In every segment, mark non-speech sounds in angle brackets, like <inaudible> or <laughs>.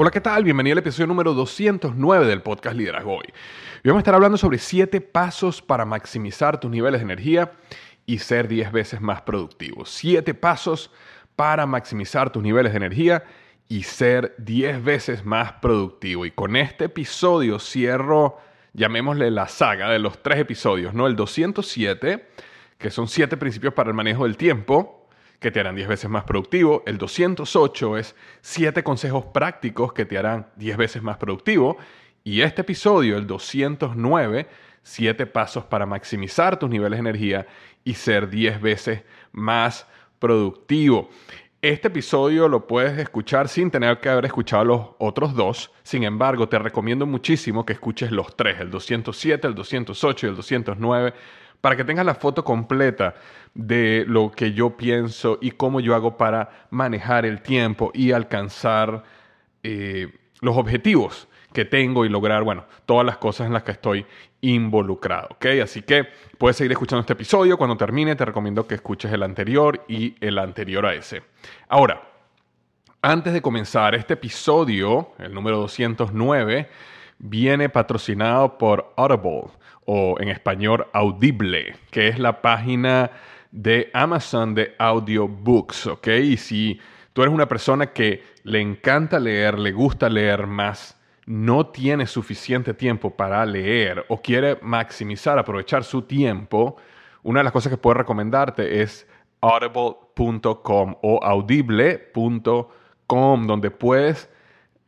Hola, ¿qué tal? Bienvenido al episodio número 209 del podcast Liderazgo Hoy. Vamos a estar hablando sobre 7 pasos para maximizar tus niveles de energía y ser 10 veces más productivo. 7 pasos para maximizar tus niveles de energía y ser 10 veces más productivo. Y con este episodio cierro, llamémosle la saga de los tres episodios, ¿no? El 207, que son 7 principios para el manejo del tiempo que te harán 10 veces más productivo. El 208 es 7 consejos prácticos que te harán 10 veces más productivo. Y este episodio, el 209, 7 pasos para maximizar tus niveles de energía y ser 10 veces más productivo. Este episodio lo puedes escuchar sin tener que haber escuchado los otros dos. Sin embargo, te recomiendo muchísimo que escuches los tres, el 207, el 208 y el 209 para que tengas la foto completa de lo que yo pienso y cómo yo hago para manejar el tiempo y alcanzar eh, los objetivos que tengo y lograr, bueno, todas las cosas en las que estoy involucrado, ¿ok? Así que puedes seguir escuchando este episodio. Cuando termine, te recomiendo que escuches el anterior y el anterior a ese. Ahora, antes de comenzar, este episodio, el número 209, viene patrocinado por Audible o en español Audible, que es la página de Amazon de audiobooks, ¿ok? Y si tú eres una persona que le encanta leer, le gusta leer más, no tiene suficiente tiempo para leer o quiere maximizar, aprovechar su tiempo, una de las cosas que puedo recomendarte es audible.com o audible.com, donde puedes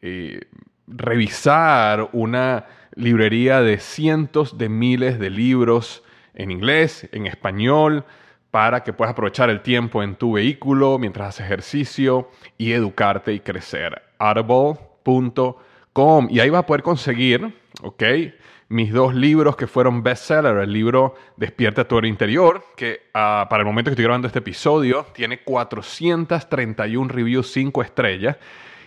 eh, revisar una librería de cientos de miles de libros en inglés, en español, para que puedas aprovechar el tiempo en tu vehículo mientras haces ejercicio y educarte y crecer. Audible.com. Y ahí vas a poder conseguir, ¿ok? Mis dos libros que fueron bestseller, el libro Despierta tu interior, que ah, para el momento que estoy grabando este episodio tiene 431 reviews 5 estrellas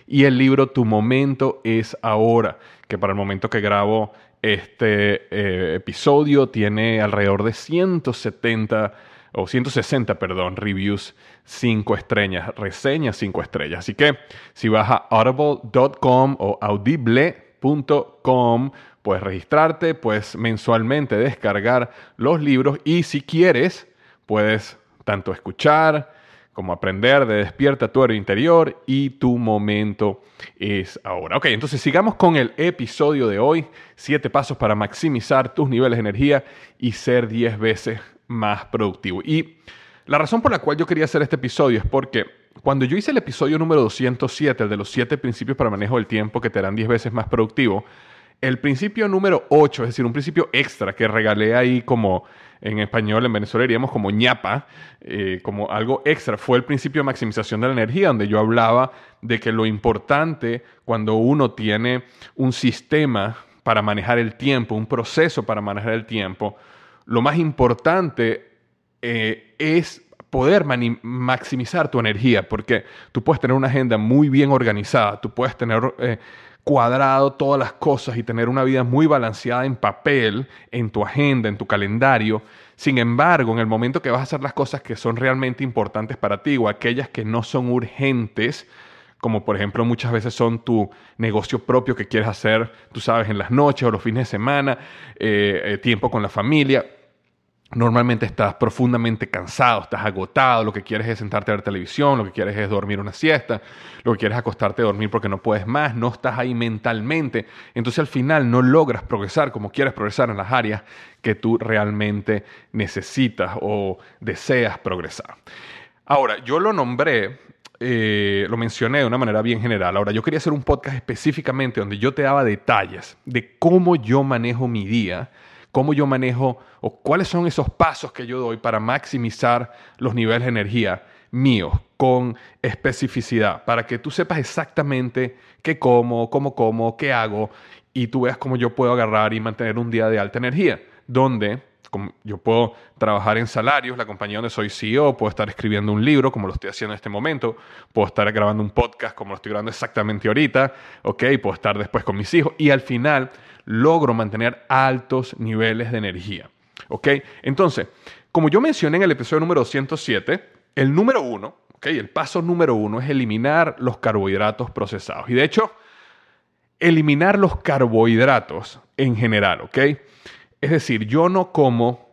y el libro Tu momento es ahora, que para el momento que grabo este eh, episodio tiene alrededor de 170 o 160, perdón, reviews 5 estrellas, reseñas 5 estrellas. Así que si vas a audible.com o audible.com, puedes registrarte, puedes mensualmente descargar los libros y si quieres, puedes tanto escuchar, como aprender de despierta tu héroe interior y tu momento es ahora. Ok, entonces sigamos con el episodio de hoy, siete pasos para maximizar tus niveles de energía y ser 10 veces más productivo. Y la razón por la cual yo quería hacer este episodio es porque cuando yo hice el episodio número 207, el de los siete principios para manejo del tiempo que te harán 10 veces más productivo, el principio número 8, es decir, un principio extra que regalé ahí como en español, en Venezuela diríamos como ñapa, eh, como algo extra, fue el principio de maximización de la energía, donde yo hablaba de que lo importante cuando uno tiene un sistema para manejar el tiempo, un proceso para manejar el tiempo, lo más importante eh, es poder maximizar tu energía, porque tú puedes tener una agenda muy bien organizada, tú puedes tener eh, cuadrado todas las cosas y tener una vida muy balanceada en papel, en tu agenda, en tu calendario. Sin embargo, en el momento que vas a hacer las cosas que son realmente importantes para ti o aquellas que no son urgentes, como por ejemplo muchas veces son tu negocio propio que quieres hacer, tú sabes, en las noches o los fines de semana, eh, tiempo con la familia, Normalmente estás profundamente cansado, estás agotado, lo que quieres es sentarte a ver televisión, lo que quieres es dormir una siesta, lo que quieres es acostarte a dormir porque no puedes más, no estás ahí mentalmente. Entonces al final no logras progresar como quieres progresar en las áreas que tú realmente necesitas o deseas progresar. Ahora, yo lo nombré, eh, lo mencioné de una manera bien general. Ahora, yo quería hacer un podcast específicamente donde yo te daba detalles de cómo yo manejo mi día cómo yo manejo o cuáles son esos pasos que yo doy para maximizar los niveles de energía míos con especificidad, para que tú sepas exactamente qué como, cómo como, qué hago y tú veas cómo yo puedo agarrar y mantener un día de alta energía, donde yo puedo trabajar en salarios, la compañía donde soy CEO, puedo estar escribiendo un libro como lo estoy haciendo en este momento, puedo estar grabando un podcast como lo estoy grabando exactamente ahorita, ¿ok? Puedo estar después con mis hijos y al final logro mantener altos niveles de energía, ¿ok? Entonces, como yo mencioné en el episodio número 107, el número uno, ¿ok? El paso número uno es eliminar los carbohidratos procesados. Y de hecho, eliminar los carbohidratos en general, ¿ok? Es decir, yo no como,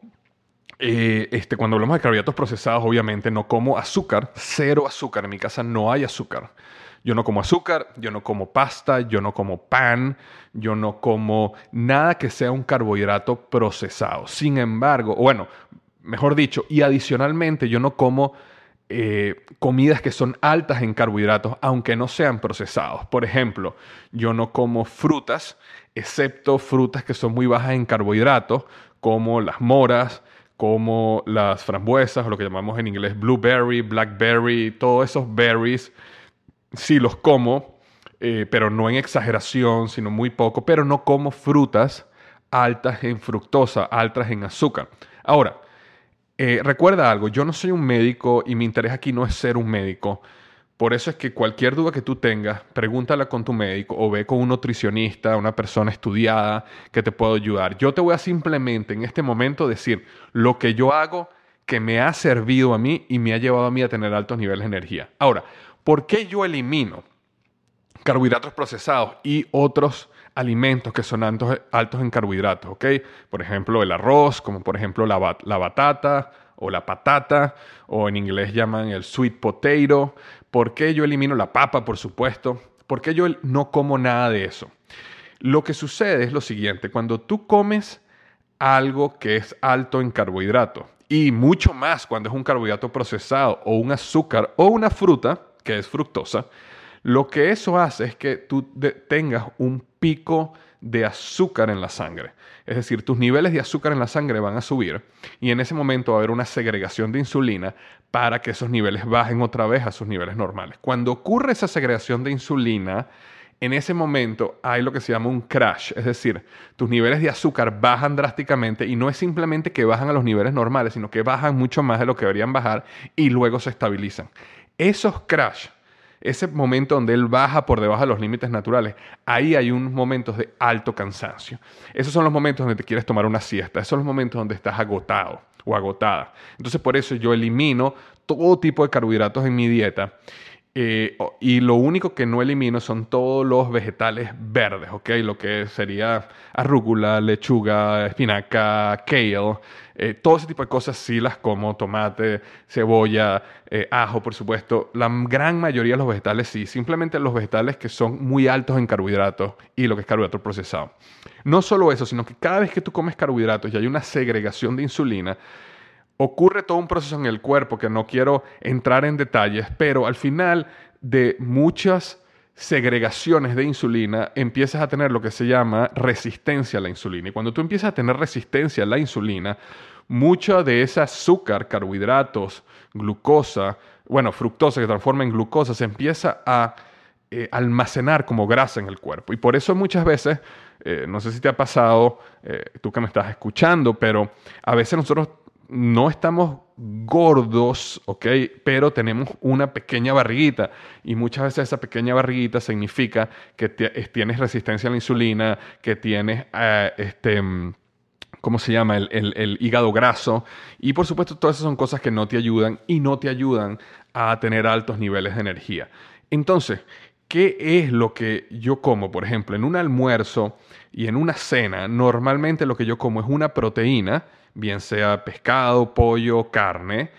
eh, este, cuando hablamos de carbohidratos procesados, obviamente no como azúcar, cero azúcar. En mi casa no hay azúcar. Yo no como azúcar, yo no como pasta, yo no como pan, yo no como nada que sea un carbohidrato procesado. Sin embargo, bueno, mejor dicho, y adicionalmente yo no como eh, comidas que son altas en carbohidratos, aunque no sean procesados. Por ejemplo, yo no como frutas, excepto frutas que son muy bajas en carbohidratos, como las moras, como las frambuesas, o lo que llamamos en inglés blueberry, blackberry, todos esos berries, sí los como, eh, pero no en exageración, sino muy poco, pero no como frutas altas en fructosa, altas en azúcar. Ahora, eh, recuerda algo, yo no soy un médico y mi interés aquí no es ser un médico. Por eso es que cualquier duda que tú tengas, pregúntala con tu médico o ve con un nutricionista, una persona estudiada que te pueda ayudar. Yo te voy a simplemente en este momento decir lo que yo hago que me ha servido a mí y me ha llevado a mí a tener altos niveles de energía. Ahora, ¿por qué yo elimino carbohidratos procesados y otros alimentos que son altos, en carbohidratos, ¿ok? Por ejemplo, el arroz, como por ejemplo la, la batata o la patata, o en inglés llaman el sweet potato. ¿Por qué yo elimino la papa, por supuesto? ¿Por qué yo no como nada de eso? Lo que sucede es lo siguiente, cuando tú comes algo que es alto en carbohidratos, y mucho más cuando es un carbohidrato procesado o un azúcar o una fruta, que es fructosa, lo que eso hace es que tú tengas un pico de azúcar en la sangre. Es decir, tus niveles de azúcar en la sangre van a subir y en ese momento va a haber una segregación de insulina para que esos niveles bajen otra vez a sus niveles normales. Cuando ocurre esa segregación de insulina, en ese momento hay lo que se llama un crash, es decir, tus niveles de azúcar bajan drásticamente y no es simplemente que bajan a los niveles normales, sino que bajan mucho más de lo que deberían bajar y luego se estabilizan. Esos crash ese momento donde él baja por debajo de los límites naturales, ahí hay unos momentos de alto cansancio. Esos son los momentos donde te quieres tomar una siesta, esos son los momentos donde estás agotado o agotada. Entonces por eso yo elimino todo tipo de carbohidratos en mi dieta Eh, y lo único que no elimino son todos los vegetales verdes, ¿ok? Lo que sería arrúcula, lechuga, espinaca, kale. Eh, todo ese tipo de cosas sí las como, tomate, cebolla, eh, ajo, por supuesto. La gran mayoría de los vegetales sí, simplemente los vegetales que son muy altos en carbohidratos y lo que es carbohidrato procesado. No solo eso, sino que cada vez que tú comes carbohidratos y hay una segregación de insulina, ocurre todo un proceso en el cuerpo que no quiero entrar en detalles, pero al final de muchas segregaciones de insulina empiezas a tener lo que se llama resistencia a la insulina. Y cuando tú empiezas a tener resistencia a la insulina, mucho de ese azúcar, carbohidratos, glucosa, bueno, fructosa que transforma en glucosa, se empieza a eh, almacenar como grasa en el cuerpo. Y por eso muchas veces, eh, no sé si te ha pasado, eh, tú que me estás escuchando, pero a veces nosotros no estamos gordos, ¿ok? Pero tenemos una pequeña barriguita y muchas veces esa pequeña barriguita significa que tienes resistencia a la insulina, que tienes, eh, este, ¿cómo se llama? El, hígado graso y por supuesto todas esas son cosas que no te ayudan y no te ayudan a tener altos niveles de energía. Entonces, ¿qué es lo que yo como? Por ejemplo, en un almuerzo y en una cena, normalmente lo que yo como es una proteína, bien sea pescado, pollo, carne,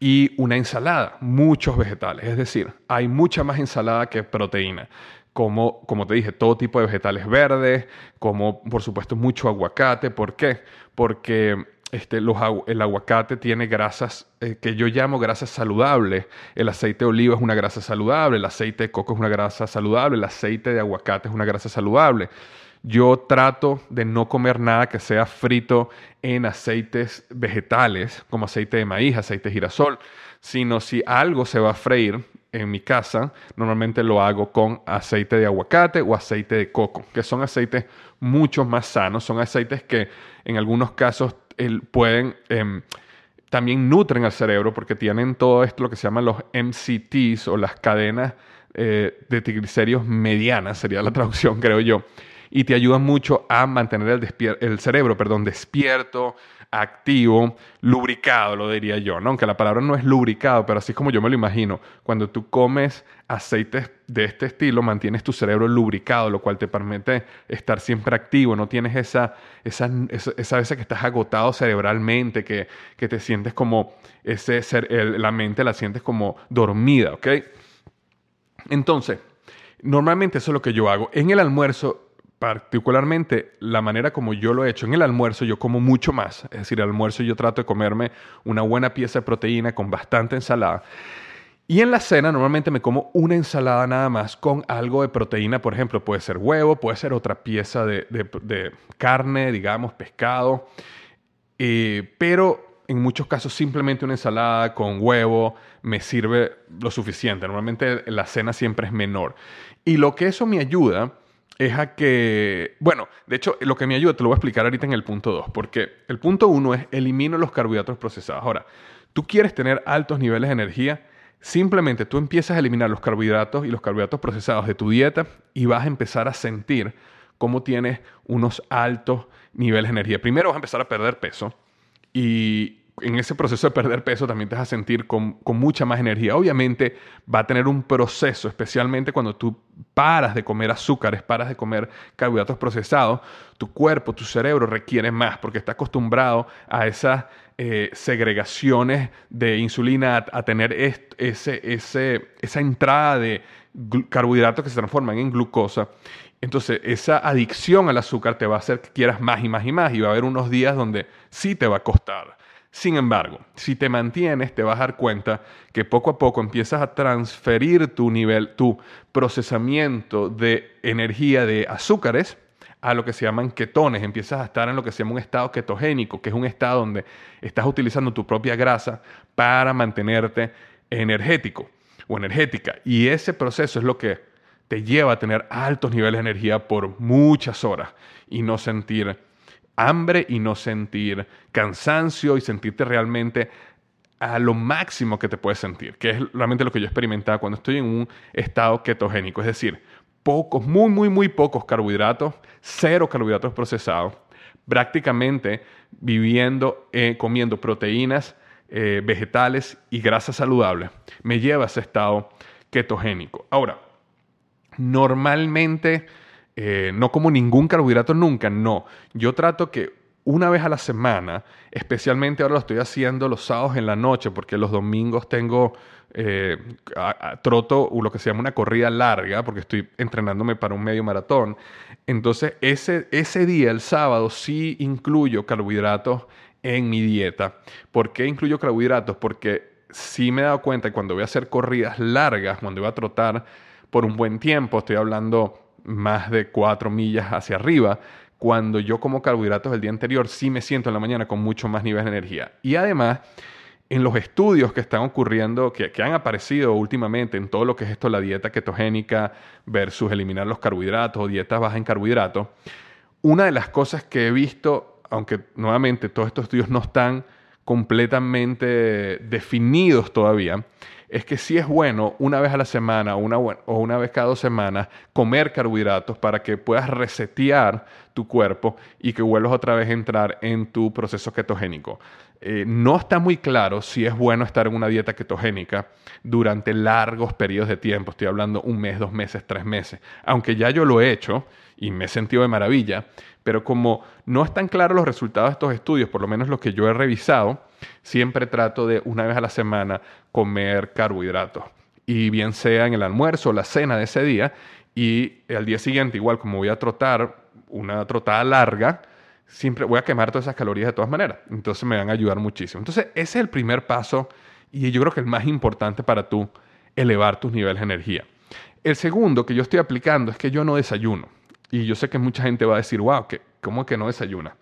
y una ensalada, muchos vegetales. Es decir, hay mucha más ensalada que proteína. Como, como te dije, todo tipo de vegetales verdes, como por supuesto mucho aguacate. ¿Por qué? Porque este, el aguacate tiene grasas eh, que yo llamo grasas saludables. El aceite de oliva es una grasa saludable, el aceite de coco es una grasa saludable, el aceite de aguacate es una grasa saludable. Yo trato de no comer nada que sea frito en aceites vegetales, como aceite de maíz, aceite de girasol, sino si algo se va a freír en mi casa, normalmente lo hago con aceite de aguacate o aceite de coco, que son aceites mucho más sanos, son aceites que en algunos casos pueden... Em, también nutren al cerebro porque tienen todo esto lo que se llaman los MCTs o las cadenas eh, de triglicéridos medianas, sería la <laughs> traducción, creo yo. Y te ayuda mucho a mantener el, el cerebro perdón, despierto, activo, lubricado, lo diría yo, ¿no? Aunque la palabra no es lubricado, pero así como yo me lo imagino. Cuando tú comes aceites de este estilo, mantienes tu cerebro lubricado, lo cual te permite estar siempre activo, no tienes esa, esa, esa, vez que estás agotado cerebralmente, que, que te sientes como, ese ser, la mente la sientes como dormida, ¿ok? Entonces, normalmente eso es lo que yo hago. En el almuerzo particularmente la manera como yo lo he hecho en el almuerzo, yo como mucho más. Es decir, almuerzo yo trato de comerme una buena pieza de proteína con bastante ensalada. Y en la cena normalmente me como una ensalada nada más con algo de proteína, por ejemplo, puede ser huevo, puede ser otra pieza de, carne, digamos, pescado, eh, pero en muchos casos simplemente una ensalada con huevo me sirve lo suficiente. Normalmente la cena siempre es menor. Y lo que eso me ayuda es a que, bueno, de hecho, lo que me ayuda, te lo voy a explicar ahorita en el punto 2, porque el punto 1 es elimino los carbohidratos procesados. Ahora, tú quieres tener altos niveles de energía, simplemente tú empiezas a eliminar los carbohidratos y los carbohidratos procesados de tu dieta y vas a empezar a sentir cómo tienes unos altos niveles de energía. Primero vas a empezar a perder peso y en ese proceso de perder peso también te vas a sentir con, mucha más energía. Obviamente va a tener un proceso, especialmente cuando tú paras de comer azúcares, paras de comer carbohidratos procesados, tu cuerpo, tu cerebro requiere más porque está acostumbrado a esas eh, segregaciones de insulina, a, tener esa entrada de carbohidratos que se transforman en glucosa. Entonces, esa adicción al azúcar te va a hacer que quieras más y más y más y va a haber unos días donde sí te va a costar. Sin embargo, si te mantienes, te vas a dar cuenta que poco a poco empiezas a transferir tu nivel, tu procesamiento de energía de azúcares a lo que se llaman ketones. Empiezas a estar en lo que se llama un estado ketogénico, que es un estado donde estás utilizando tu propia grasa para mantenerte energético o energética. Y ese proceso es lo que te lleva a tener altos niveles de energía por muchas horas y no sentir hambre y no sentir cansancio y sentirte realmente a lo máximo que te puedes sentir, que es realmente lo que yo experimentaba cuando estoy en un estado ketogénico, es decir, pocos, muy, muy, muy pocos carbohidratos, cero carbohidratos procesados, prácticamente viviendo, eh, comiendo proteínas, eh, vegetales y grasas saludables, me lleva a ese estado ketogénico. Ahora, normalmente eh, no como ningún carbohidrato nunca, no. Yo trato que una vez a la semana, especialmente ahora lo estoy haciendo los sábados en la noche, porque los domingos tengo, eh, troto lo que se llama una corrida larga, porque estoy entrenándome para un medio maratón. Entonces, ese, ese día, el sábado, sí incluyo carbohidratos en mi dieta. ¿Por qué incluyo carbohidratos? Porque sí me he dado cuenta que cuando voy a hacer corridas largas, cuando voy a trotar por un buen tiempo, estoy hablando más de cuatro millas hacia arriba, cuando yo como carbohidratos el día anterior, sí me siento en la mañana con mucho más nivel de energía. Y además, en los estudios que están ocurriendo, que, que, han aparecido últimamente en todo lo que es esto, la dieta ketogénica versus eliminar los carbohidratos o dietas bajas en carbohidratos, una de las cosas que he visto, aunque nuevamente todos estos estudios no están completamente definidos todavía, es que sí es bueno una vez a la semana o una vez cada dos semanas comer carbohidratos para que puedas resetear tu cuerpo y que vuelvas otra vez a entrar en tu proceso ketogénico. Eh, no está muy claro si es bueno estar en una dieta ketogénica durante largos periodos de tiempo. Estoy hablando un mes, dos meses, tres meses. Aunque ya yo lo he hecho y me he sentido de maravilla, pero como no están claros los resultados de estos estudios, por lo menos los que yo he revisado, siempre trato de una vez a la semana comer carbohidratos. Y bien sea en el almuerzo o la cena de ese día, y al día siguiente, igual como voy a trotar una trotada larga, siempre voy a quemar todas esas calorías de todas maneras. Entonces me van a ayudar muchísimo. Entonces ese es el primer paso y yo creo que el más importante para tú elevar tus niveles de energía. El segundo que yo estoy aplicando es que yo no desayuno. Y yo sé que mucha gente va a decir, wow, ¿cómo que no desayuna?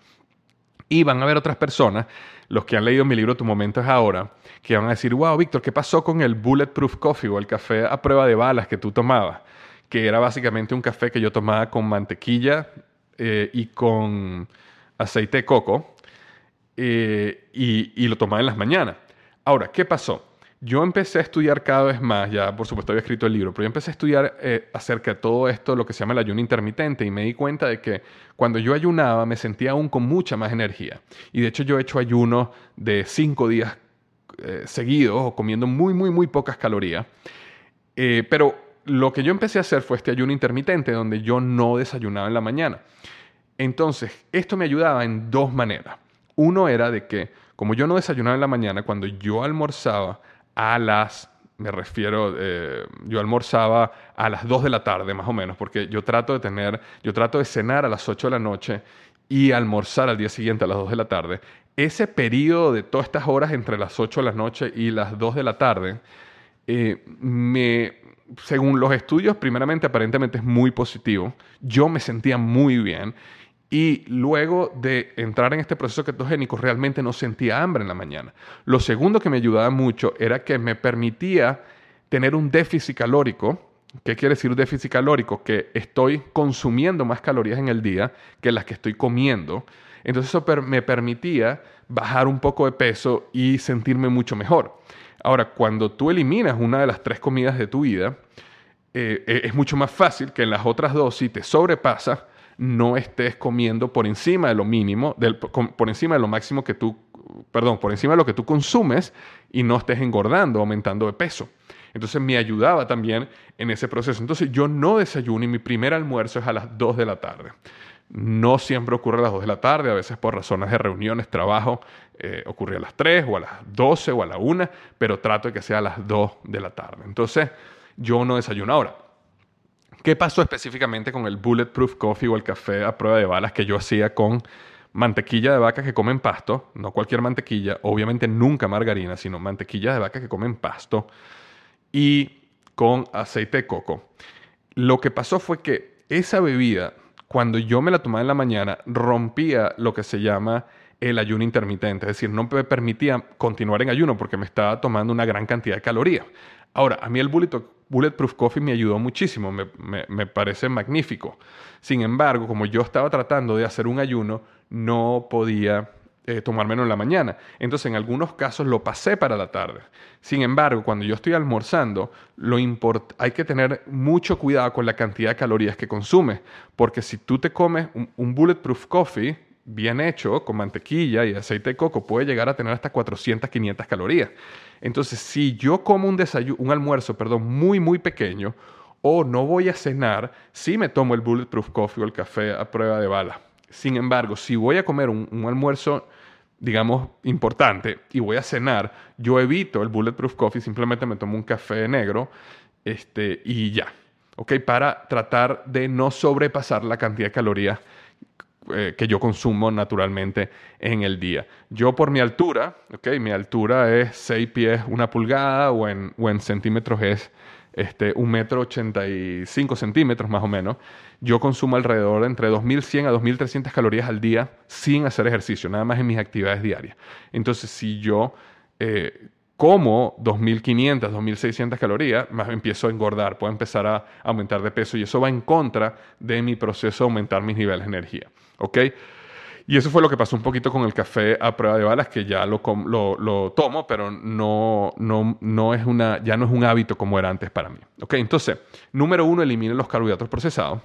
Y van a haber otras personas, los que han leído mi libro Tu momento es ahora, que van a decir, wow, Víctor, ¿qué pasó con el Bulletproof Coffee o el café a prueba de balas que tú tomabas? Que era básicamente un café que yo tomaba con mantequilla eh, y con aceite de coco eh, y, y lo tomaba en las mañanas. Ahora, ¿qué pasó? Yo empecé a estudiar cada vez más, ya por supuesto había escrito el libro, pero yo empecé a estudiar eh, acerca de todo esto, lo que se llama el ayuno intermitente, y me di cuenta de que cuando yo ayunaba me sentía aún con mucha más energía. Y de hecho yo he hecho ayuno de cinco días eh, seguidos comiendo muy, muy, muy pocas calorías. Eh, pero lo que yo empecé a hacer fue este ayuno intermitente, donde yo no desayunaba en la mañana. Entonces, esto me ayudaba en dos maneras. Uno era de que, como yo no desayunaba en la mañana, cuando yo almorzaba, a las, me refiero, eh, yo almorzaba a las 2 de la tarde más o menos, porque yo trato de tener, yo trato de cenar a las 8 de la noche y almorzar al día siguiente a las 2 de la tarde. Ese periodo de todas estas horas entre las 8 de la noche y las 2 de la tarde, eh, me, según los estudios, primeramente aparentemente es muy positivo. Yo me sentía muy bien y luego de entrar en este proceso ketogénico realmente no sentía hambre en la mañana. Lo segundo que me ayudaba mucho era que me permitía tener un déficit calórico. ¿Qué quiere decir déficit calórico? Que estoy consumiendo más calorías en el día que las que estoy comiendo. Entonces eso me permitía bajar un poco de peso y sentirme mucho mejor. Ahora, cuando tú eliminas una de las tres comidas de tu vida, eh, es mucho más fácil que en las otras dos, si te sobrepasa, no estés comiendo por encima de lo mínimo, por encima de lo máximo que tú, perdón, por encima de lo que tú consumes y no estés engordando, aumentando de peso. Entonces me ayudaba también en ese proceso. Entonces yo no desayuno y mi primer almuerzo es a las 2 de la tarde. No siempre ocurre a las 2 de la tarde, a veces por razones de reuniones, trabajo, eh, ocurre a las 3 o a las 12 o a la 1, pero trato de que sea a las 2 de la tarde. Entonces yo no desayuno ahora. ¿Qué pasó específicamente con el Bulletproof Coffee o el café a prueba de balas que yo hacía con mantequilla de vaca que comen pasto? No cualquier mantequilla, obviamente nunca margarina, sino mantequilla de vaca que comen pasto y con aceite de coco. Lo que pasó fue que esa bebida, cuando yo me la tomaba en la mañana, rompía lo que se llama el ayuno intermitente, es decir, no me permitía continuar en ayuno porque me estaba tomando una gran cantidad de calorías. Ahora, a mí el Bulletproof Coffee me ayudó muchísimo, me, parece magnífico. Sin embargo, como yo estaba tratando de hacer un ayuno, no podía eh, tomármelo en la mañana. Entonces, en algunos casos lo pasé para la tarde. Sin embargo, cuando yo estoy almorzando, lo hay que tener mucho cuidado con la cantidad de calorías que consumes, porque si tú te comes un, Bulletproof Coffee, bien hecho, con mantequilla y aceite de coco, puede llegar a tener hasta 400, 500 calorías. Entonces, si yo como un desayuno, un almuerzo, perdón, muy, muy pequeño, o no voy a cenar, sí me tomo el Bulletproof Coffee o el café a prueba de bala. Sin embargo, si voy a comer un, almuerzo digamos, importante y voy a cenar, yo evito el Bulletproof Coffee, simplemente me tomo un café negro este, y ya, ¿ok? Para tratar de no sobrepasar la cantidad de calorías eh, que yo consumo naturalmente en el día. Yo por mi altura, ¿ok? Mi altura es 6 pies, una pulgada o en, o en centímetros es este, un metro 85 centímetros más o menos, yo consumo alrededor de entre 2.100 a 2.300 calorías al día sin hacer ejercicio, nada más en mis actividades diarias. Entonces, si yo eh, como 2.500, 2.600 calorías, más empiezo a engordar, puedo empezar a aumentar de peso y eso va en contra de mi proceso de aumentar mis niveles de energía. ¿Ok? Y eso fue lo que pasó un poquito con el café a prueba de balas, que ya lo, lo, tomo, pero no, no, no, es una, ya no es un hábito como era antes para mí. ¿Ok? Entonces, número uno, elimine los carbohidratos procesados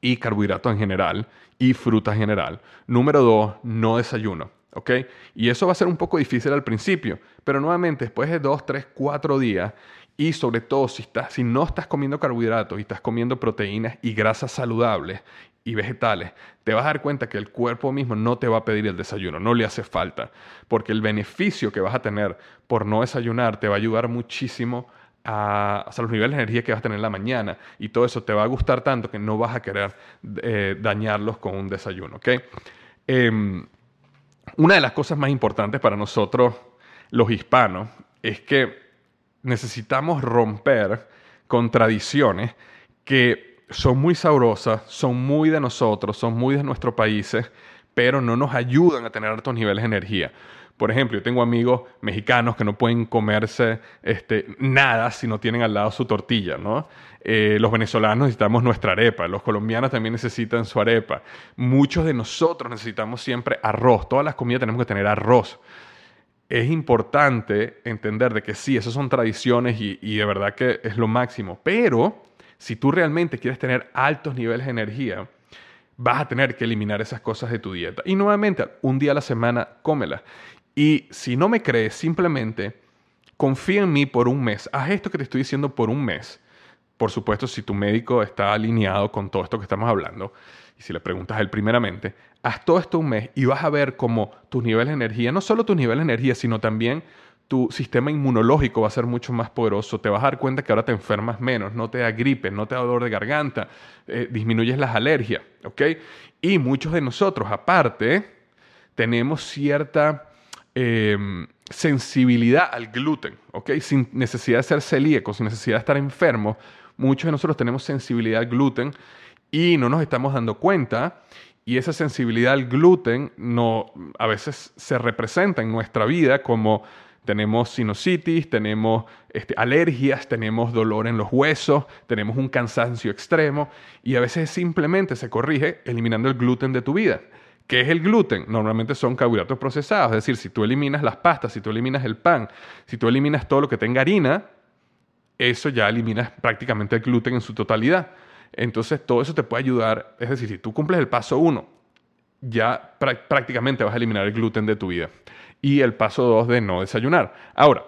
y carbohidratos en general y frutas en general. Número dos, no desayuno. ¿Ok? Y eso va a ser un poco difícil al principio, pero nuevamente después de dos, tres, cuatro días y sobre todo si, estás, si no estás comiendo carbohidratos y estás comiendo proteínas y grasas saludables y vegetales, te vas a dar cuenta que el cuerpo mismo no te va a pedir el desayuno, no le hace falta, porque el beneficio que vas a tener por no desayunar te va a ayudar muchísimo a, los niveles de energía que vas a tener en la mañana y todo eso te va a gustar tanto que no vas a querer eh, dañarlos con un desayuno. Em, una de las cosas más importantes para nosotros, los hispanos, es que necesitamos romper con tradiciones que son muy sabrosas, son muy de nosotros, son muy de nuestros países, pero no nos ayudan a tener altos niveles de energía. Por ejemplo, yo tengo amigos mexicanos que no pueden comerse este, nada si no tienen al lado su tortilla. Eh, los venezolanos necesitamos nuestra arepa, los colombianos también necesitan su arepa. Muchos de nosotros necesitamos siempre arroz, todas las comidas tenemos que tener arroz es importante entender de que sí, esas son tradiciones y, de verdad que es lo máximo, pero si tú realmente quieres tener altos niveles de energía, vas a tener que eliminar esas cosas de tu dieta. Y nuevamente, un día a la semana, cómelas. Y si no me crees, simplemente confía en mí por un mes. Haz esto que te estoy diciendo por un mes. Por supuesto, si tu médico está alineado con todo esto que estamos hablando, y si le preguntas a él primeramente, haz todo esto un mes y vas a ver cómo tus niveles de energía, no solo tus niveles de energía, sino también tu sistema inmunológico va a ser mucho más poderoso. Te vas a dar cuenta que ahora te enfermas menos, no te da gripe, no te da dolor de garganta, eh, disminuyes las alergias, ¿ok? Y muchos de nosotros, aparte, tenemos cierta em, sensibilidad al gluten, ¿ok? Sin necesidad de ser celíacos, sin necesidad de estar enfermos, muchos de nosotros tenemos sensibilidad al gluten y no nos estamos dando cuenta. Y esa sensibilidad al gluten no, a veces se representa en nuestra vida como tenemos sinusitis, tenemos este, alergias, tenemos dolor en los huesos, tenemos un cansancio extremo y a veces simplemente se corrige eliminando el gluten de tu vida. ¿Qué es el gluten? Normalmente son carbohidratos procesados, es decir, si tú eliminas las pastas, si tú eliminas el pan, si tú eliminas todo lo que tenga harina, eso ya eliminas prácticamente el gluten en su totalidad. Entonces todo eso te puede ayudar, es decir, si tú cumples el paso uno, ya prácticamente vas a eliminar el gluten de tu vida. Y el paso dos de no desayunar. Ahora,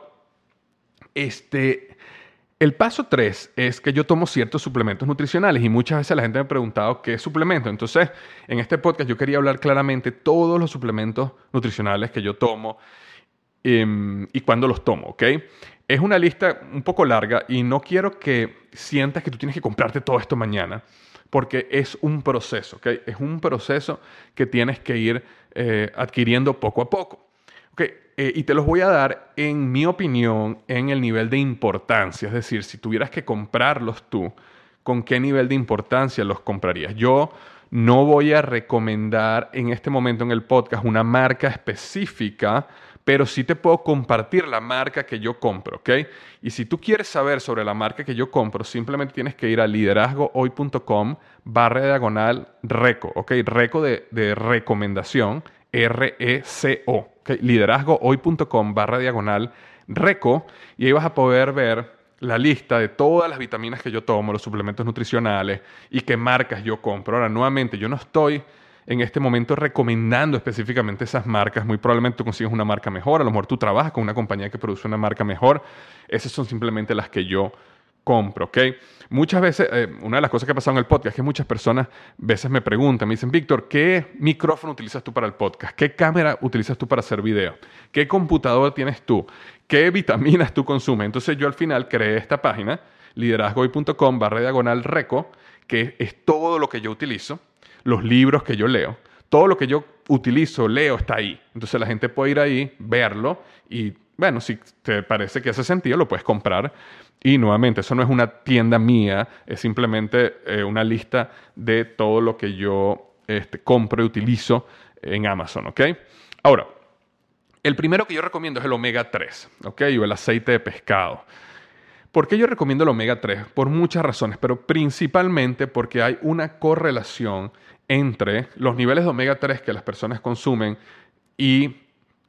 este, el paso tres es que yo tomo ciertos suplementos nutricionales y muchas veces la gente me ha preguntado qué suplemento. Entonces, en este podcast yo quería hablar claramente todos los suplementos nutricionales que yo tomo em, y cuándo los tomo, ¿ok? Es una lista un poco larga y no quiero que sientas que tú tienes que comprarte todo esto mañana, porque es un proceso, ¿ok? Es un proceso que tienes que ir eh, adquiriendo poco a poco. ¿ok? Eh, y te los voy a dar, en mi opinión, en el nivel de importancia. Es decir, si tuvieras que comprarlos tú, ¿con qué nivel de importancia los comprarías? Yo no voy a recomendar en este momento en el podcast una marca específica pero sí te puedo compartir la marca que yo compro, ¿ok? Y si tú quieres saber sobre la marca que yo compro, simplemente tienes que ir a liderazgohoy.com barra diagonal reco, ¿ok? Reco de, recomendación, R-E-C-O, ¿ok? Liderazgohoy.com barra diagonal reco y ahí vas a poder ver la lista de todas las vitaminas que yo tomo, los suplementos nutricionales y qué marcas yo compro. Ahora, nuevamente, yo no estoy en este momento recomendando específicamente esas marcas. Muy probablemente tú consigues una marca mejor, a lo mejor tú trabajas con una compañía que produce una marca mejor. Esas son simplemente las que yo compro, ¿ok? Muchas veces, eh, una de las cosas que ha pasado en el podcast es que muchas personas veces me preguntan, me dicen, Víctor, ¿qué micrófono utilizas tú para el podcast? ¿Qué cámara utilizas tú para hacer video? ¿Qué computador tienes tú? ¿Qué vitaminas tú consumes? Entonces yo al final creé esta página, liderazgoy.com barra diagonal reco, que es todo lo que yo utilizo, los libros que yo leo, todo lo que yo utilizo, leo, está ahí. Entonces la gente puede ir ahí, verlo y, bueno, si te parece que hace sentido, lo puedes comprar y nuevamente, eso no es una tienda mía, es simplemente eh, una lista de todo lo que yo este, compro y utilizo en Amazon, ¿ok? Ahora, el primero que yo recomiendo es el omega 3, ¿ok? O el aceite de pescado. ¿Por qué yo recomiendo el omega 3? Por muchas razones, pero principalmente porque hay una correlación entre los niveles de omega 3 que las personas consumen y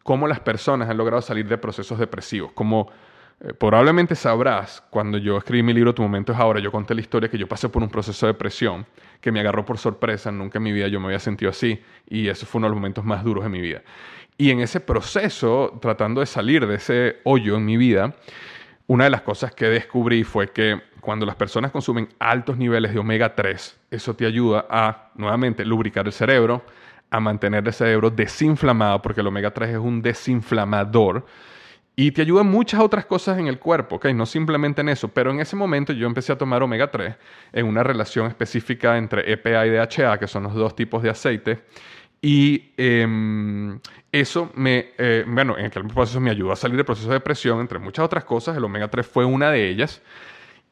cómo las personas han logrado salir de procesos depresivos, como eh, probablemente sabrás, cuando yo escribí mi libro Tu momento es ahora, yo conté la historia que yo pasé por un proceso de depresión que me agarró por sorpresa, nunca en mi vida yo me había sentido así y eso fue uno de los momentos más duros de mi vida. Y en ese proceso, tratando de salir de ese hoyo en mi vida, una de las cosas que descubrí fue que cuando las personas consumen altos niveles de omega 3, eso te ayuda a, nuevamente, lubricar el cerebro, a mantener el cerebro desinflamado, porque el omega 3 es un desinflamador y te ayuda en muchas otras cosas en el cuerpo, ¿ok? No simplemente en eso, pero en ese momento yo empecé a tomar omega 3 en una relación específica entre EPA y DHA, que son los dos tipos de aceite. Y em, eso me, eh, bueno, en aquel proceso me ayudó a salir del proceso de depresión, entre muchas otras cosas. El omega 3 fue una de ellas.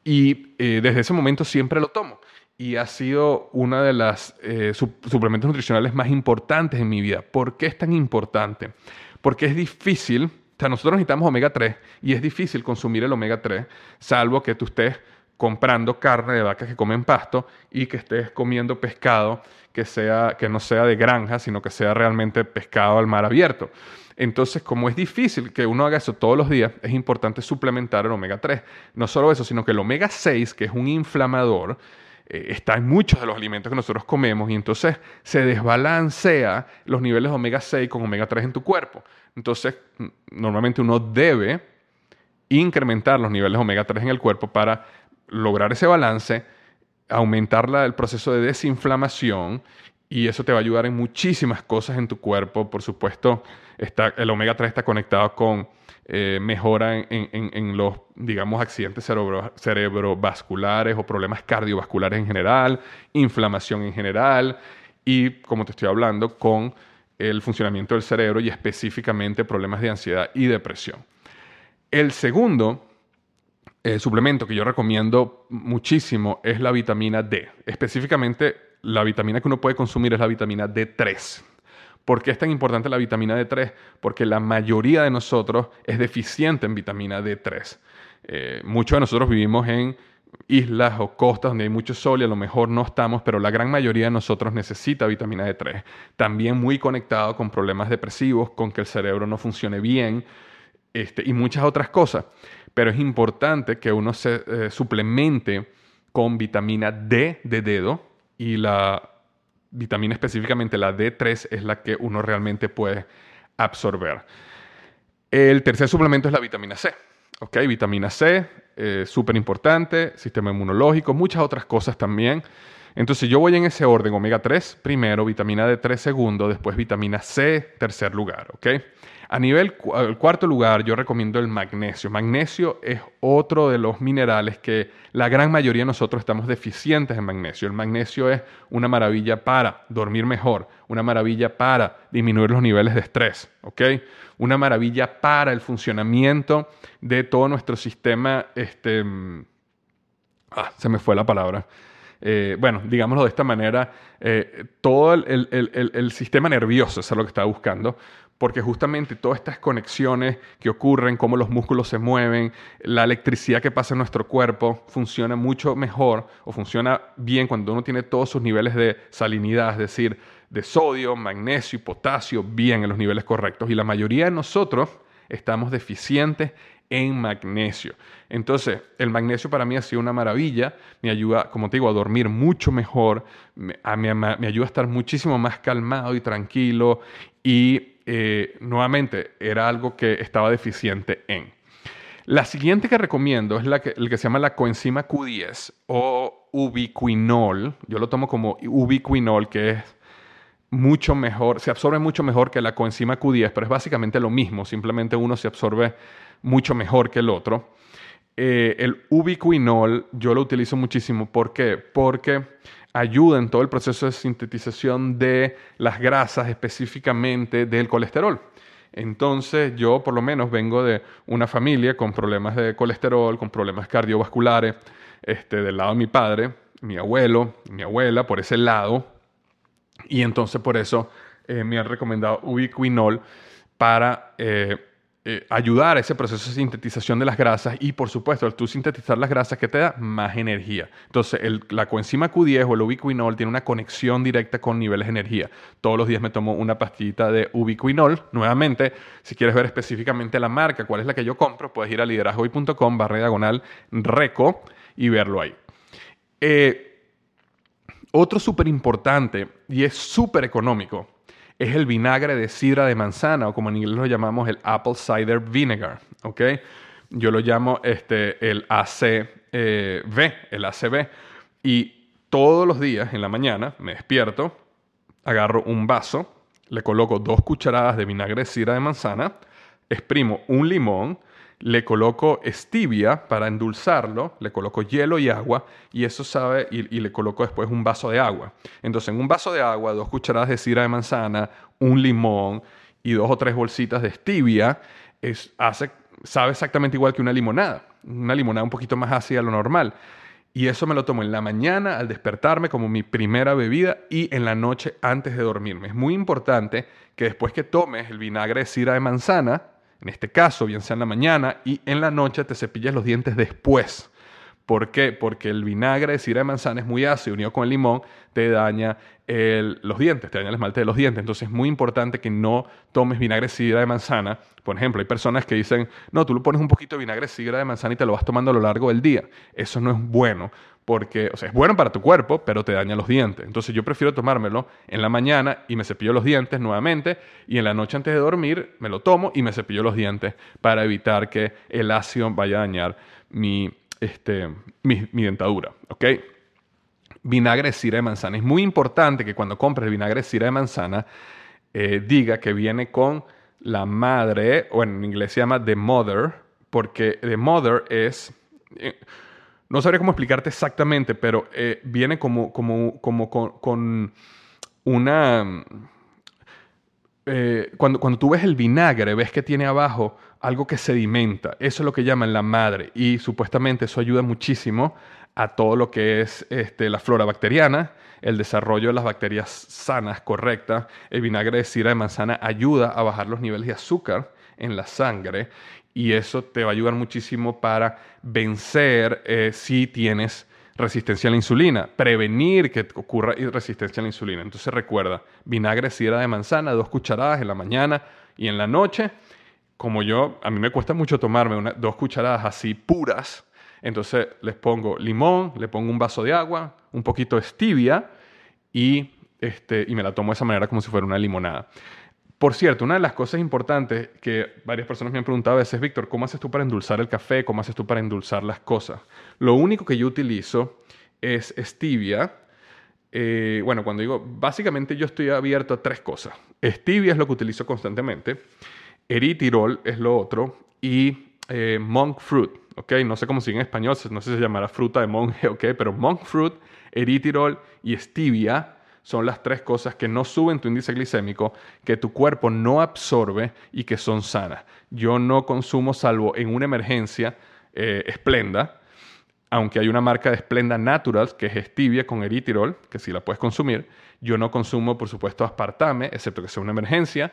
Y eh, desde ese momento siempre lo tomo. Y ha sido una de las eh, suplementos nutricionales más importantes en mi vida. ¿Por qué es tan importante? Porque es difícil o sea, nosotros necesitamos omega 3 y es difícil consumir el omega 3, salvo que tú estés comprando carne de vacas que comen pasto y que estés comiendo pescado que, sea, que no sea de granja, sino que sea realmente pescado al mar abierto. Entonces, como es difícil que uno haga eso todos los días, es importante suplementar el omega 3. No solo eso, sino que el omega 6, que es un inflamador, eh, está en muchos de los alimentos que nosotros comemos y entonces se desbalancea los niveles de omega 6 con omega 3 en tu cuerpo. Entonces, normalmente uno debe incrementar los niveles de omega 3 en el cuerpo para lograr ese balance, aumentar el proceso de desinflamación y eso te va a ayudar en muchísimas cosas en tu cuerpo. Por supuesto, está, el omega 3 está conectado con eh, mejora en, los, digamos, accidentes cerebrovasculares o problemas cardiovasculares en general, inflamación en general y, como te estoy hablando, con el funcionamiento del cerebro y específicamente problemas de ansiedad y depresión. El segundo eh, suplemento que yo recomiendo muchísimo es la vitamina D. Específicamente, la vitamina que uno puede consumir es la vitamina D3. ¿Por qué es tan importante la vitamina D3? Porque la mayoría de nosotros es deficiente en vitamina D3. Eh, muchos de nosotros vivimos en islas o costas donde hay mucho sol y a lo mejor no estamos, pero la gran mayoría de nosotros necesita vitamina D3. También muy conectado con problemas depresivos, con que el cerebro no funcione bien este, y muchas otras cosas. Pero es importante que uno se eh, suplemente con vitamina D de dedo y la vitamina específicamente la D3 es la que uno realmente puede absorber. El tercer suplemento es la vitamina C. ¿ok? Vitamina C, eh, súper importante, sistema inmunológico, muchas otras cosas también. Entonces yo voy en ese orden, omega 3 primero, vitamina D3 segundo, después vitamina C tercer lugar, ¿ok? A nivel el cuarto lugar, yo recomiendo el magnesio. Magnesio es otro de los minerales que la gran mayoría de nosotros estamos deficientes en magnesio. El magnesio es una maravilla para dormir mejor, una maravilla para disminuir los niveles de estrés, ¿ok? Una maravilla para el funcionamiento de todo nuestro sistema, este, mm, ah, se me fue la palabra. Eh, bueno, digámoslo de esta manera, eh, todo el, el, sistema nervioso, eso es lo que estaba buscando, porque justamente todas estas conexiones que ocurren, cómo los músculos se mueven, la electricidad que pasa en nuestro cuerpo, funciona mucho mejor o funciona bien cuando uno tiene todos sus niveles de salinidad, es decir, de sodio, magnesio y potasio bien en los niveles correctos. Y la mayoría de nosotros estamos deficientes en magnesio. Entonces, el magnesio para mí ha sido una maravilla, me ayuda, como te digo, a dormir mucho mejor, me, ayuda a estar muchísimo más calmado y tranquilo y eh, nuevamente era algo que estaba deficiente en. La siguiente que recomiendo es la que, el que se llama la coenzima Q10 o ubiquinol. Yo lo tomo como ubiquinol, que es mucho mejor, se absorbe mucho mejor que la coenzima Q10, pero es básicamente lo mismo, simplemente uno se absorbe mucho mejor que el otro. Eh, el ubiquinol yo lo utilizo muchísimo. ¿Por qué? Porque ayuda en todo el proceso de sintetización de las grasas, específicamente del colesterol. Entonces yo por lo menos vengo de una familia con problemas de colesterol, con problemas cardiovasculares, este, del lado de mi padre, mi abuelo, mi abuela, por ese lado. Y entonces por eso eh, me han recomendado ubiquinol para eh, eh, ayudar a ese proceso de sintetización de las grasas y por supuesto al tú sintetizar las grasas que te da más energía. Entonces la coenzima Q10 o el ubiquinol tiene una conexión directa con niveles de energía. Todos los días me tomo una pastillita de ubiquinol. Nuevamente, si quieres ver específicamente la marca, cuál es la que yo compro, puedes ir a liderazgoy.com barra diagonal reco y verlo ahí. Eh, otro súper importante y es súper económico es el vinagre de sidra de manzana, o como en inglés lo llamamos el apple cider vinegar, ¿ok? Yo lo llamo este, el ACV, el ACV. Y todos los días en la mañana me despierto, agarro un vaso, le coloco dos cucharadas de vinagre de sidra de manzana, exprimo un limón, le coloco stevia para endulzarlo, le coloco hielo y agua y eso sabe y, le coloco después un vaso de agua. Entonces en un vaso de agua, dos cucharadas de sidra de manzana, un limón y dos o tres bolsitas de stevia, es, hace, sabe exactamente igual que una limonada, una limonada un poquito más ácida de lo normal. Y eso me lo tomo en la mañana al despertarme como mi primera bebida y en la noche antes de dormirme. Es muy importante que después que tomes el vinagre de sidra de manzana, en este caso, bien sea en la mañana y en la noche te cepillas los dientes después. ¿Por qué? Porque el vinagre de sidra de manzana es muy ácido, unido con el limón, te daña los dientes, te daña el esmalte de los dientes. Entonces es muy importante que no tomes vinagre de sidra de manzana. Por ejemplo, hay personas que dicen, no, tú le pones un poquito de vinagre de sidra de manzana y te lo vas tomando a lo largo del día. Eso no es bueno porque, o sea, es bueno para tu cuerpo, pero te daña los dientes. Entonces yo prefiero tomármelo en la mañana y me cepillo los dientes nuevamente y en la noche antes de dormir me lo tomo y me cepillo los dientes para evitar que el ácido vaya a dañar mi, este, mi, dentadura. ¿ok? Vinagre de cira de manzana. Es muy importante que cuando compres vinagre de de manzana eh, diga que viene con la madre, o en inglés se llama the mother, porque the mother es... Eh, no sabría cómo explicarte exactamente, pero eh, viene como, como, como con, una... Cuando, cuando tú ves el vinagre, ves que tiene abajo algo que sedimenta. Eso es lo que llaman la madre. Y supuestamente eso ayuda muchísimo a todo lo que es este, la flora bacteriana, el desarrollo de las bacterias sanas, correctas. El vinagre de cira de manzana ayuda a bajar los niveles de azúcar en la sangre y eso te va a ayudar muchísimo para vencer eh, si tienes resistencia a la insulina, prevenir que ocurra resistencia a la insulina. Entonces recuerda, vinagre sidra de manzana, dos cucharadas en la mañana y en la noche. Como yo, a mí me cuesta mucho tomarme dos cucharadas así puras, entonces les pongo limón, le pongo un vaso de agua, un poquito de stevia y, este, y me la tomo de esa manera como si fuera una limonada. Por cierto, una de las cosas importantes que varias personas me han preguntado a veces, Víctor, ¿cómo haces tú para endulzar el café? ¿Cómo haces tú para endulzar las cosas? Lo único que yo utilizo es stevia. Eh, bueno, cuando digo, básicamente yo estoy abierto a tres cosas. Stevia es lo que utilizo constantemente. Eritirol es lo otro. Y eh, monk fruit, ¿ok? No sé cómo dice en español, no sé si se llamará fruta de monje. <laughs> Pero monk fruit, eritirol y stevia son las tres cosas que no suben tu índice glicémico, que tu cuerpo no absorbe y que son sanas. Yo no consumo, salvo en una emergencia, eh, Esplenda, aunque hay una marca de Esplenda Naturals que es stevia con eritirol, que sí la puedes consumir. Yo no consumo, por supuesto, aspartame, excepto que sea una emergencia,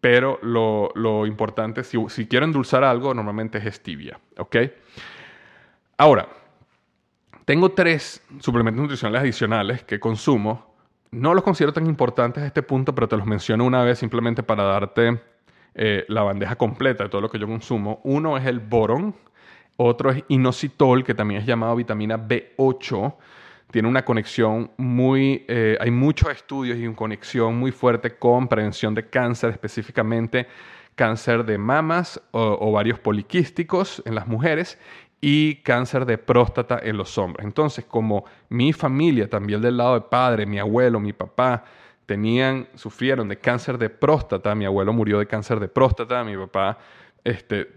pero lo, importante, si, si quiero endulzar algo, normalmente es stevia, ¿ok? Ahora, tengo tres suplementos nutricionales adicionales que consumo no los considero tan importantes a este punto, pero te los menciono una vez simplemente para darte eh, la bandeja completa de todo lo que yo consumo. Uno es el boron, otro es inositol, que también es llamado vitamina B8. Tiene una conexión muy, eh, hay muchos estudios y una conexión muy fuerte con prevención de cáncer, específicamente cáncer de mamas, o, ovarios poliquísticos en las mujeres y cáncer de próstata en los hombres. Entonces, como mi familia, también del lado de padre, mi abuelo, mi papá, tenían, sufrieron de cáncer de próstata, mi abuelo murió de cáncer de próstata, mi papá este,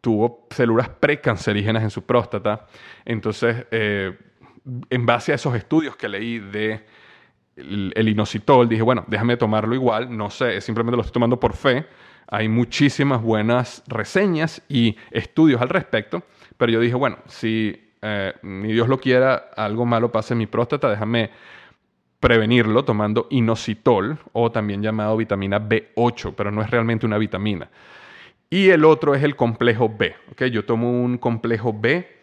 tuvo células precancerígenas en su próstata. Entonces, eh, en base a esos estudios que leí de el, inositol, dije, bueno, déjame tomarlo igual, no sé, simplemente lo estoy tomando por fe. Hay muchísimas buenas reseñas y estudios al respecto, pero yo dije, bueno, si eh, ni Dios lo quiera, algo malo pase en mi próstata, déjame prevenirlo tomando inositol o también llamado vitamina B8, pero no es realmente una vitamina. Y el otro es el complejo B. ¿okay? Yo tomo un complejo B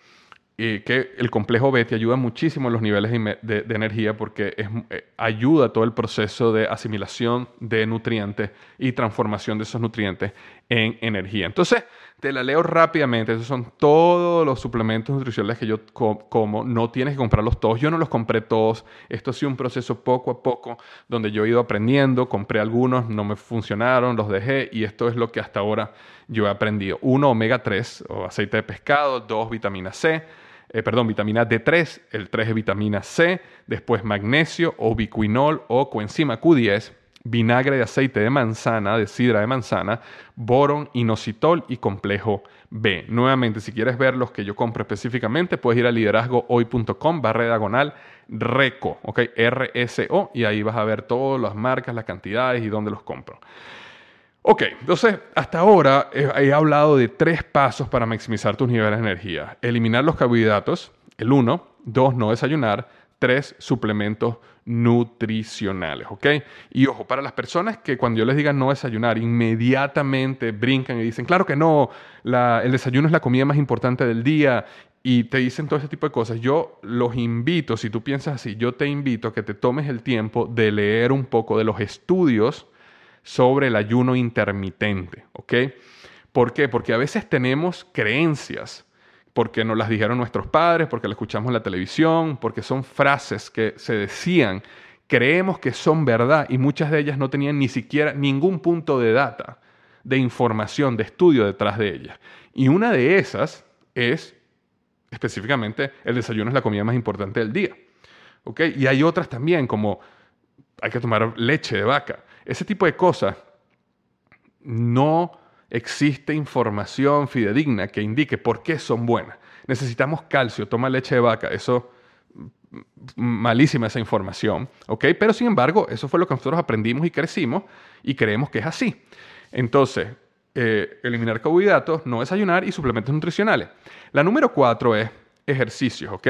que el complejo B te ayuda muchísimo en los niveles de, energía porque eh, ayuda a todo el proceso de asimilación de nutrientes y transformación de esos nutrientes en energía. Entonces, te la leo rápidamente. Esos son todos los suplementos nutricionales que yo como. No tienes que comprarlos todos. Yo no los compré todos. Esto ha sido un proceso poco a poco donde yo he ido aprendiendo. Compré algunos, no me funcionaron, los dejé y esto es lo que hasta ahora yo he aprendido. Uno, omega 3 o aceite de pescado. Dos, vitamina C eh, perdón, vitamina D3, el 3 es vitamina C, después magnesio o biquinol o coenzima Q10, vinagre de aceite de manzana, de sidra de manzana, boron, inositol y complejo B. Nuevamente, si quieres ver los que yo compro específicamente, puedes ir a liderazgohoy.com barra diagonal RECO, ok, R-S-O, y ahí vas a ver todas las marcas, las cantidades y dónde los compro. Ok, entonces hasta ahora he, hablado de tres pasos para maximizar tus niveles de energía. Eliminar los carbohidratos, el uno. Dos, no desayunar. Tres, suplementos nutricionales, ¿ok? Y ojo, para las personas que cuando yo les diga no desayunar, inmediatamente brincan y dicen, claro que no, el desayuno es la comida más importante del día y te dicen todo ese tipo de cosas, yo los invito, si tú piensas así, yo te invito a que te tomes el tiempo de leer un poco de los estudios sobre el ayuno intermitente, ¿ok? ¿Por qué? Porque a veces tenemos creencias, porque nos las dijeron nuestros padres, porque las escuchamos en la televisión, porque son frases que se decían, creemos que son verdad y muchas de ellas no tenían ni siquiera ningún punto de data, de información, de estudio detrás de ellas. Y una de esas es específicamente el desayuno es la comida más importante del día. ¿ok? Y hay otras también, como hay que tomar leche de vaca. Ese tipo de cosas no existe información fidedigna que indique por qué son buenas. Necesitamos calcio, toma leche de vaca, eso malísima esa información, ¿ok? Pero sin embargo, eso fue lo que nosotros aprendimos y crecimos y creemos que es así. Entonces, eh, eliminar carbohidratos, no desayunar y suplementos nutricionales. La número cuatro es ejercicios, ¿ok?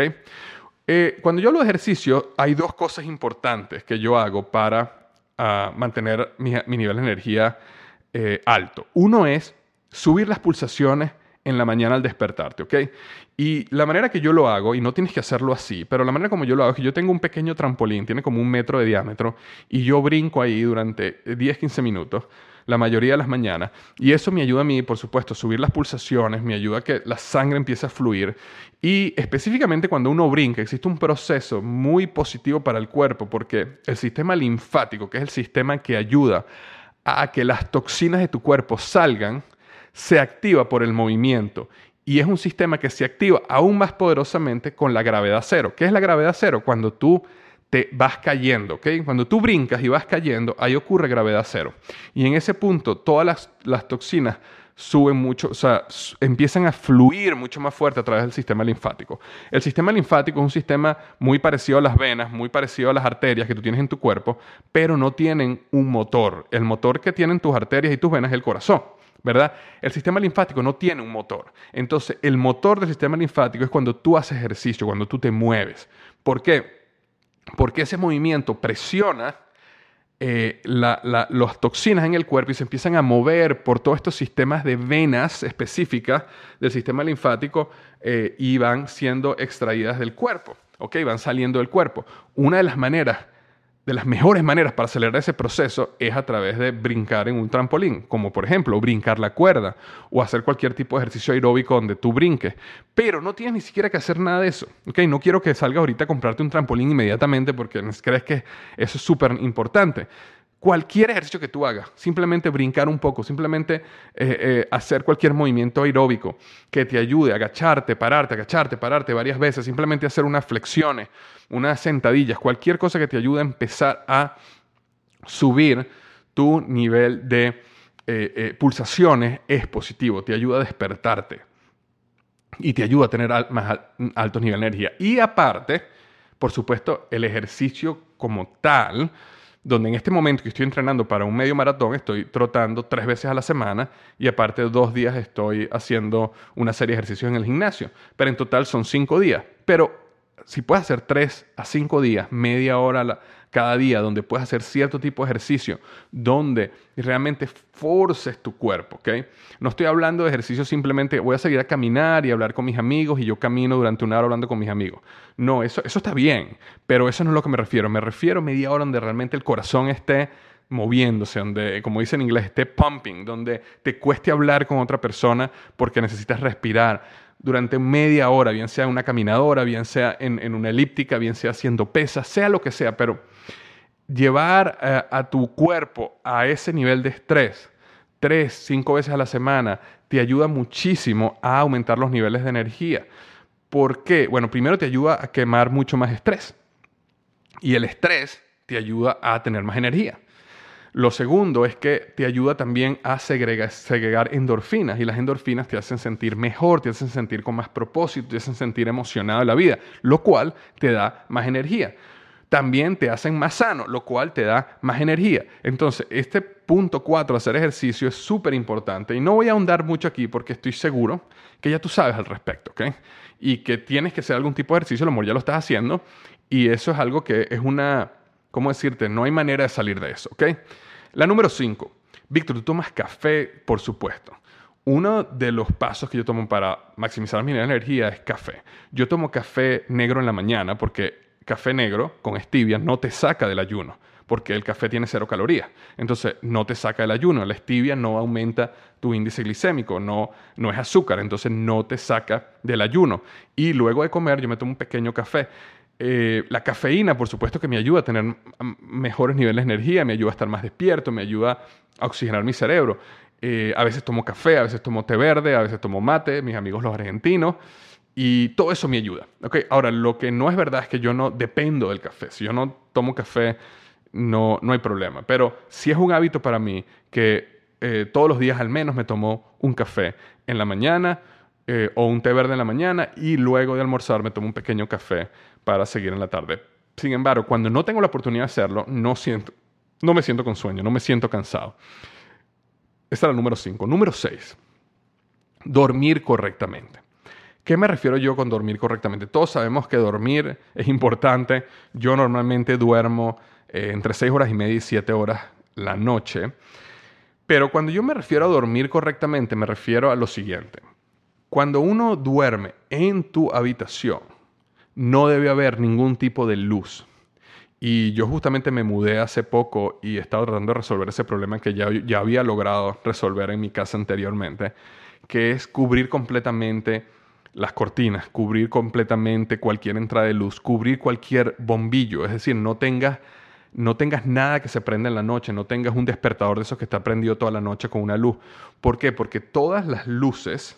Eh, cuando yo hablo de ejercicio, hay dos cosas importantes que yo hago para a mantener mi, nivel de energía eh, alto. Uno es subir las pulsaciones en la mañana al despertarte, ¿ok? Y la manera que yo lo hago, y no tienes que hacerlo así, pero la manera como yo lo hago es que yo tengo un pequeño trampolín, tiene como un metro de diámetro, y yo brinco ahí durante 10-15 minutos la mayoría de las mañanas. Y eso me ayuda a mí, por supuesto, subir las pulsaciones, me ayuda a que la sangre empiece a fluir. Y específicamente cuando uno brinca, existe un proceso muy positivo para el cuerpo, porque el sistema linfático, que es el sistema que ayuda a que las toxinas de tu cuerpo salgan, se activa por el movimiento. Y es un sistema que se activa aún más poderosamente con la gravedad cero. ¿Qué es la gravedad cero? Cuando tú te vas cayendo, ¿ok? Cuando tú brincas y vas cayendo, ahí ocurre gravedad cero. Y en ese punto, todas las, toxinas suben mucho, o sea, empiezan a fluir mucho más fuerte a través del sistema linfático. El sistema linfático es un sistema muy parecido a las venas, muy parecido a las arterias que tú tienes en tu cuerpo, pero no tienen un motor. El motor que tienen tus arterias y tus venas es el corazón. ¿verdad? El sistema linfático no tiene un motor. Entonces, el motor del sistema linfático es cuando tú haces ejercicio, cuando tú te mueves. ¿Por qué? porque ese movimiento presiona eh, las toxinas en el cuerpo y se empiezan a mover por todos estos sistemas de venas específicas del sistema linfático eh, y van siendo extraídas del cuerpo, ¿ok? Van saliendo del cuerpo. Una de las maneras de las mejores maneras para acelerar ese proceso es a través de brincar en un trampolín, como por ejemplo brincar la cuerda o hacer cualquier tipo de ejercicio aeróbico donde tú brinques. Pero no tienes ni siquiera que hacer nada de eso. ¿okay? No quiero que salgas ahorita a comprarte un trampolín inmediatamente porque crees que eso es súper importante cualquier ejercicio que tú hagas, simplemente brincar un poco, simplemente eh, eh, hacer cualquier movimiento aeróbico que te ayude a agacharte, pararte, agacharte, pararte varias veces, simplemente hacer unas flexiones, unas sentadillas, cualquier cosa que te ayude a empezar a subir tu nivel de eh, pulsaciones es positivo, te ayuda a despertarte y te ayuda a tener más alto nivel de energía. Y aparte, por supuesto, el ejercicio como tal, donde en este momento que estoy entrenando para un medio maratón, estoy trotando tres veces a la semana y aparte dos días estoy haciendo una serie de ejercicios en el gimnasio. Pero en total son cinco días. Pero si puedes hacer tres a cinco días, media hora cada día, donde puedes hacer cierto tipo de ejercicio, donde realmente forces tu cuerpo, ¿ok? No estoy hablando de ejercicio simplemente voy a salir a caminar y hablar con mis amigos y yo camino durante una hora hablando con mis amigos. No, eso, eso está bien, pero eso no es lo que me refiero. Me refiero a media hora donde realmente el corazón esté moviéndose, donde, como dice en inglés, esté pumping, donde te cueste hablar con otra persona porque necesitas respirar durante media hora, bien sea una caminadora, bien sea en, una elíptica, bien sea haciendo pesas, sea lo que sea, pero llevar a, eh, a tu cuerpo a ese nivel de estrés tres, cinco veces a la semana te ayuda muchísimo a aumentar los niveles de energía. ¿Por qué? Bueno, primero te ayuda a quemar mucho más estrés y el estrés te ayuda a tener más energía. Lo segundo es que te ayuda también a segregar, endorfinas y las endorfinas te hacen sentir mejor, te hacen sentir con más propósito, te hacen sentir emocionado de la vida, lo cual te da más energía. También te hacen más sano, lo cual te da más energía. Entonces, este punto 4, hacer ejercicio, es súper importante y no voy a ahondar mucho aquí porque estoy seguro que ya tú sabes al respecto, ¿ok? Y que tienes que hacer algún tipo de ejercicio, lo mejor ya lo estás haciendo y eso es algo que es una, ¿cómo decirte? No hay manera de salir de eso, ¿ok? La número 5. Víctor, tú tomas café, por supuesto. Uno de los pasos que yo tomo para maximizar mi energía es café. Yo tomo café negro en la mañana porque café negro con stevia no te saca del ayuno porque el café tiene cero calorías. Entonces, no te saca del ayuno. La stevia no aumenta tu índice glicémico, no, no es azúcar, entonces no te saca del ayuno. Y luego de comer, yo me tomo un pequeño café. Eh, la cafeína, por supuesto que me ayuda a tener mejores niveles de energía, me ayuda a estar más despierto, me ayuda a oxigenar mi cerebro. Eh, a veces tomo café, a veces tomo té verde, a veces tomo mate, mis amigos los argentinos, y todo eso me ayuda. Okay. Ahora, lo que no es verdad es que yo no dependo del café. Si yo no tomo café, no, no hay problema. Pero si es un hábito para mí que eh, todos los días al menos me tomo un café en la mañana, eh, o un té verde en la mañana y luego de almorzar me tomo un pequeño café para seguir en la tarde. Sin embargo, cuando no tengo la oportunidad de hacerlo, no, siento, no me siento con sueño, no me siento cansado. Esta es la número 5. Número 6. Dormir correctamente. ¿Qué me refiero yo con dormir correctamente? Todos sabemos que dormir es importante. Yo normalmente duermo eh, entre 6 horas y media y 7 horas la noche. Pero cuando yo me refiero a dormir correctamente, me refiero a lo siguiente. Cuando uno duerme en tu habitación, no debe haber ningún tipo de luz. Y yo justamente me mudé hace poco y he estado tratando de resolver ese problema que ya, ya había logrado resolver en mi casa anteriormente, que es cubrir completamente las cortinas, cubrir completamente cualquier entrada de luz, cubrir cualquier bombillo, es decir, no tengas, no tengas nada que se prenda en la noche, no tengas un despertador de esos que está prendido toda la noche con una luz. ¿Por qué? Porque todas las luces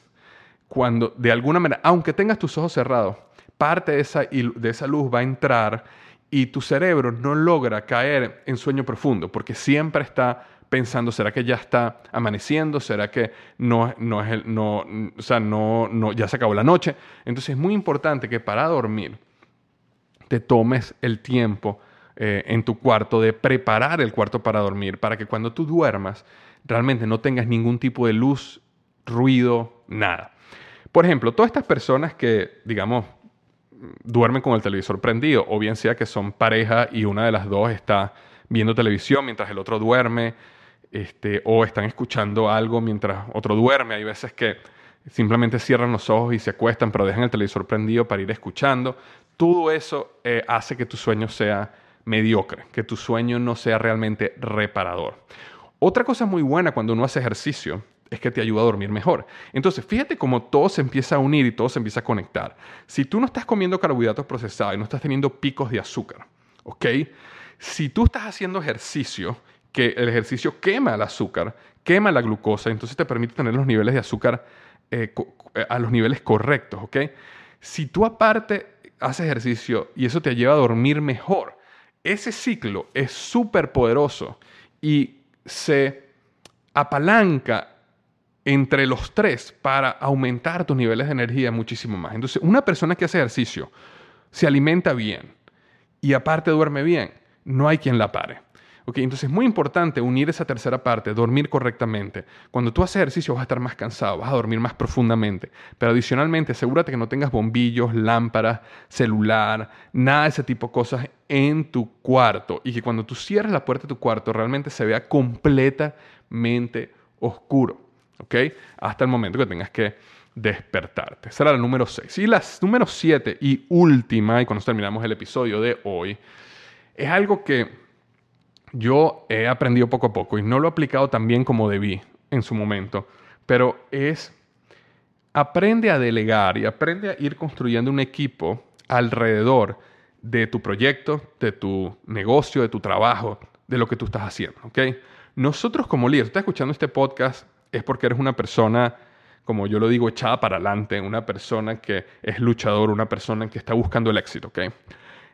cuando de alguna manera, aunque tengas tus ojos cerrados, parte de esa, de esa luz va a entrar y tu cerebro no logra caer en sueño profundo porque siempre está pensando, ¿será que ya está amaneciendo? ¿Será que no, no es el, no, o sea, no, no, ya se acabó la noche? Entonces es muy importante que para dormir te tomes el tiempo eh, en tu cuarto de preparar el cuarto para dormir, para que cuando tú duermas realmente no tengas ningún tipo de luz, ruido, nada. Por ejemplo, todas estas personas que, digamos, duermen con el televisor prendido, o bien sea que son pareja y una de las dos está viendo televisión mientras el otro duerme, este, o están escuchando algo mientras otro duerme. Hay veces que simplemente cierran los ojos y se acuestan, pero dejan el televisor prendido para ir escuchando. Todo eso eh, hace que tu sueño sea mediocre, que tu sueño no sea realmente reparador. Otra cosa muy buena cuando uno hace ejercicio es que te ayuda a dormir mejor. Entonces, fíjate cómo todo se empieza a unir y todo se empieza a conectar. Si tú no estás comiendo carbohidratos procesados y no estás teniendo picos de azúcar, ¿ok? Si tú estás haciendo ejercicio, que el ejercicio quema el azúcar, quema la glucosa, entonces te permite tener los niveles de azúcar eh, eh, a los niveles correctos, ¿ok? Si tú aparte haces ejercicio y eso te lleva a dormir mejor, ese ciclo es súper poderoso y se apalanca entre los tres para aumentar tus niveles de energía muchísimo más. Entonces, una persona que hace ejercicio, se alimenta bien y aparte duerme bien, no hay quien la pare. Entonces es muy importante unir esa tercera parte, dormir correctamente. Cuando tú haces ejercicio vas a estar más cansado, vas a dormir más profundamente. Pero adicionalmente, asegúrate que no tengas bombillos, lámparas, celular, nada de ese tipo de cosas en tu cuarto. Y que cuando tú cierres la puerta de tu cuarto realmente se vea completamente oscuro. ¿Ok? Hasta el momento que tengas que despertarte. Esa era la número 6. Y la número 7 y última, y cuando terminamos el episodio de hoy, es algo que yo he aprendido poco a poco y no lo he aplicado tan bien como debí en su momento, pero es aprende a delegar y aprende a ir construyendo un equipo alrededor de tu proyecto, de tu negocio, de tu trabajo, de lo que tú estás haciendo, ¿ok? Nosotros como líderes, estás escuchando este podcast es porque eres una persona, como yo lo digo, echada para adelante, una persona que es luchador, una persona que está buscando el éxito, ¿ok?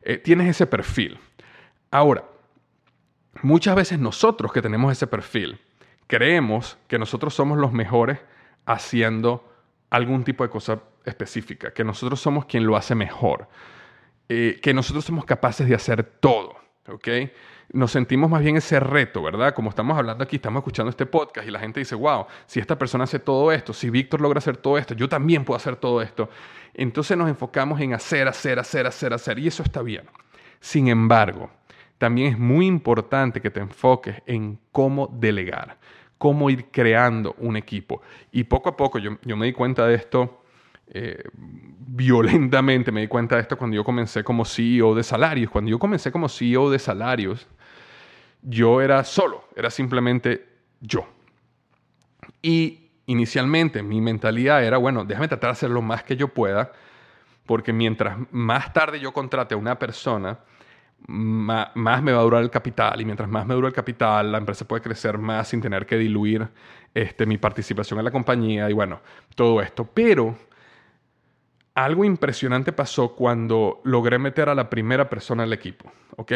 Eh, tienes ese perfil. Ahora, muchas veces nosotros que tenemos ese perfil, creemos que nosotros somos los mejores haciendo algún tipo de cosa específica, que nosotros somos quien lo hace mejor, eh, que nosotros somos capaces de hacer todo, ¿ok? Nos sentimos más bien ese reto, ¿verdad? Como estamos hablando aquí, estamos escuchando este podcast y la gente dice, wow, si esta persona hace todo esto, si Víctor logra hacer todo esto, yo también puedo hacer todo esto. Entonces nos enfocamos en hacer, hacer, hacer, hacer, hacer, y eso está bien. Sin embargo, también es muy importante que te enfoques en cómo delegar, cómo ir creando un equipo. Y poco a poco, yo, me di cuenta de esto eh, violentamente, me di cuenta de esto cuando yo comencé como CEO de salarios. Cuando yo comencé como CEO de salarios, yo era solo, era simplemente yo. Y inicialmente mi mentalidad era, bueno, déjame tratar de hacer lo más que yo pueda, porque mientras más tarde yo contrate a una persona, más, me va a durar el capital y mientras más me dura el capital, la empresa puede crecer más sin tener que diluir este, mi participación en la compañía y bueno, todo esto. Pero algo impresionante pasó cuando logré meter a la primera persona al equipo, ¿ok?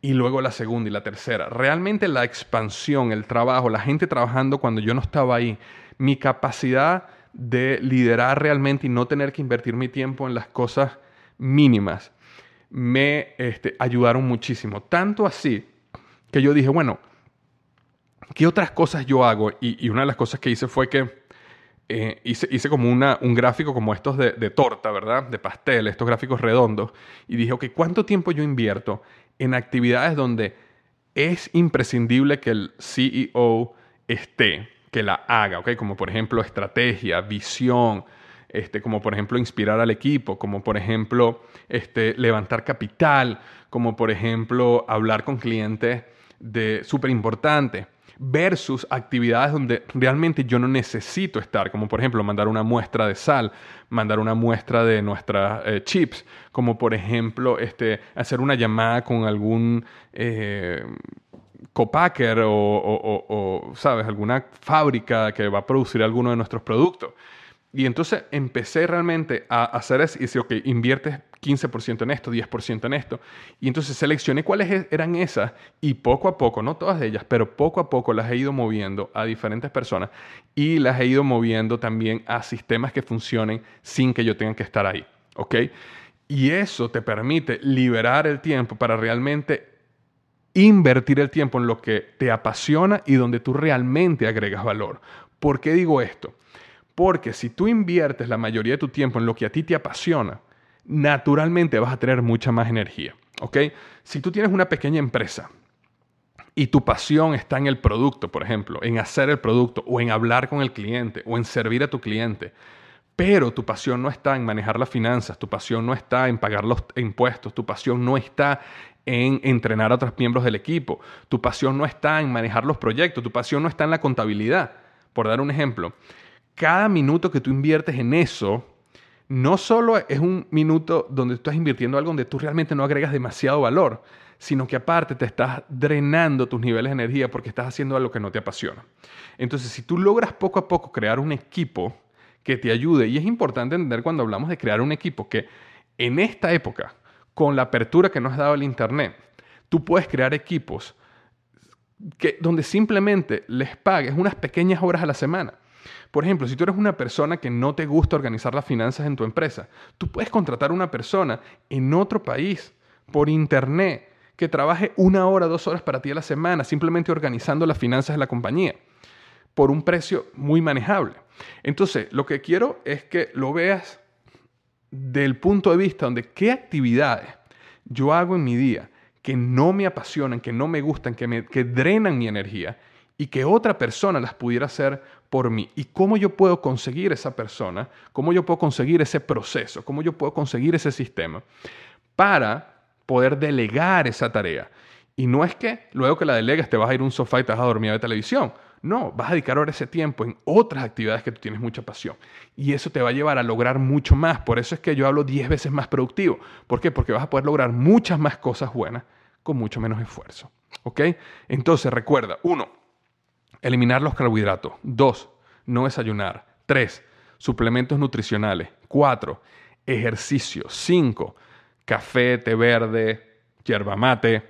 Y luego la segunda y la tercera. Realmente la expansión, el trabajo, la gente trabajando cuando yo no estaba ahí, mi capacidad de liderar realmente y no tener que invertir mi tiempo en las cosas mínimas me este, ayudaron muchísimo. Tanto así que yo dije, bueno, ¿qué otras cosas yo hago? Y, una de las cosas que hice fue que eh, hice, como una, un gráfico como estos de, de, torta, ¿verdad? De pastel, estos gráficos redondos. Y dije, ok, ¿cuánto tiempo yo invierto en actividades donde es imprescindible que el CEO esté, que la haga, ¿ok? Como por ejemplo estrategia, visión, este, como por ejemplo inspirar al equipo, como por ejemplo este, levantar capital, como por ejemplo hablar con clientes de súper importante, versus actividades donde realmente yo no necesito estar, como por ejemplo mandar una muestra de sal, mandar una muestra de nuestras eh, chips, como por ejemplo este, hacer una llamada con algún eh, copacker o, o, ¿sabes?, alguna fábrica que va a producir alguno de nuestros productos. Y entonces empecé realmente a hacer eso y decir, ok, inviertes 15% en esto, 10% en esto. Y entonces seleccioné cuáles e-, eran esas y poco a poco, no todas ellas, pero poco a poco las he ido moviendo a diferentes personas y las he ido moviendo también a sistemas que funcionen sin que yo tenga que estar ahí. ¿Ok? Y eso te permite liberar el tiempo para realmente invertir el tiempo en lo que te apasiona y donde tú realmente agregas valor. ¿Por qué digo esto? Porque si tú inviertes la mayoría de tu tiempo en lo que a ti te apasiona, naturalmente vas a tener mucha más energía. ¿ok? Si tú tienes una pequeña empresa y tu pasión está en el producto, por ejemplo, en hacer el producto o en hablar con el cliente o en servir a tu cliente, pero tu pasión no está en manejar las finanzas, tu pasión no está en pagar los impuestos, tu pasión no está en entrenar a otros miembros del equipo, tu pasión no está en manejar los proyectos, tu pasión no está en la contabilidad. Por dar un ejemplo, cada minuto que tú inviertes en eso, no solo es un minuto donde tú estás invirtiendo algo donde tú realmente no agregas demasiado valor, sino que aparte te estás drenando tus niveles de energía porque estás haciendo algo que no te apasiona. Entonces, si tú logras poco a poco crear un equipo que te ayude, y es importante entender cuando hablamos de crear un equipo que en esta época, con la apertura que nos ha dado el Internet, tú puedes crear equipos que, donde simplemente les pagues unas pequeñas horas a la semana. Por ejemplo, si tú eres una persona que no te gusta organizar las finanzas en tu empresa, tú puedes contratar a una persona en otro país por internet que trabaje una hora, dos horas para ti a la semana, simplemente organizando las finanzas de la compañía por un precio muy manejable. Entonces, lo que quiero es que lo veas del punto de vista donde qué actividades yo hago en mi día que no me apasionan, que no me gustan, que, me, que drenan mi energía y que otra persona las pudiera hacer por mí. ¿Y cómo yo puedo conseguir esa persona? ¿Cómo yo puedo conseguir ese proceso? ¿Cómo yo puedo conseguir ese sistema para poder delegar esa tarea? Y no es que luego que la delegas te vas a ir a un sofá y te vas a dormir de televisión. No, vas a dedicar ahora ese tiempo en otras actividades que tú tienes mucha pasión. Y eso te va a llevar a lograr mucho más. Por eso es que yo hablo 10 veces más productivo. ¿Por qué? Porque vas a poder lograr muchas más cosas buenas con mucho menos esfuerzo. ¿Ok? Entonces recuerda, uno, eliminar los carbohidratos. Dos, no desayunar. Tres, suplementos nutricionales. Cuatro, ejercicio. Cinco, café, té verde, yerba mate.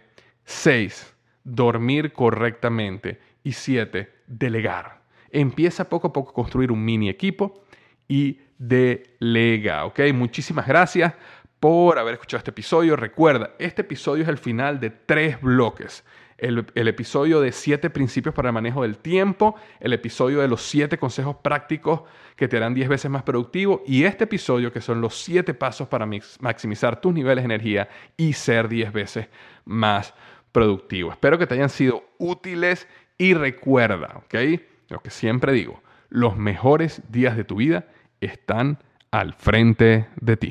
Seis, dormir correctamente. Y siete, delegar. Empieza poco a poco a construir un mini equipo y delega, ¿ok? Muchísimas gracias por haber escuchado este episodio. Recuerda, este episodio es el final de tres bloques. El, episodio de siete principios para el manejo del tiempo, el episodio de los siete consejos prácticos que te harán 10 veces más productivo y este episodio que son los siete pasos para maximizar tus niveles de energía y ser 10 veces más productivo. Espero que te hayan sido útiles y recuerda, ¿ok? Lo que siempre digo, los mejores días de tu vida están al frente de ti.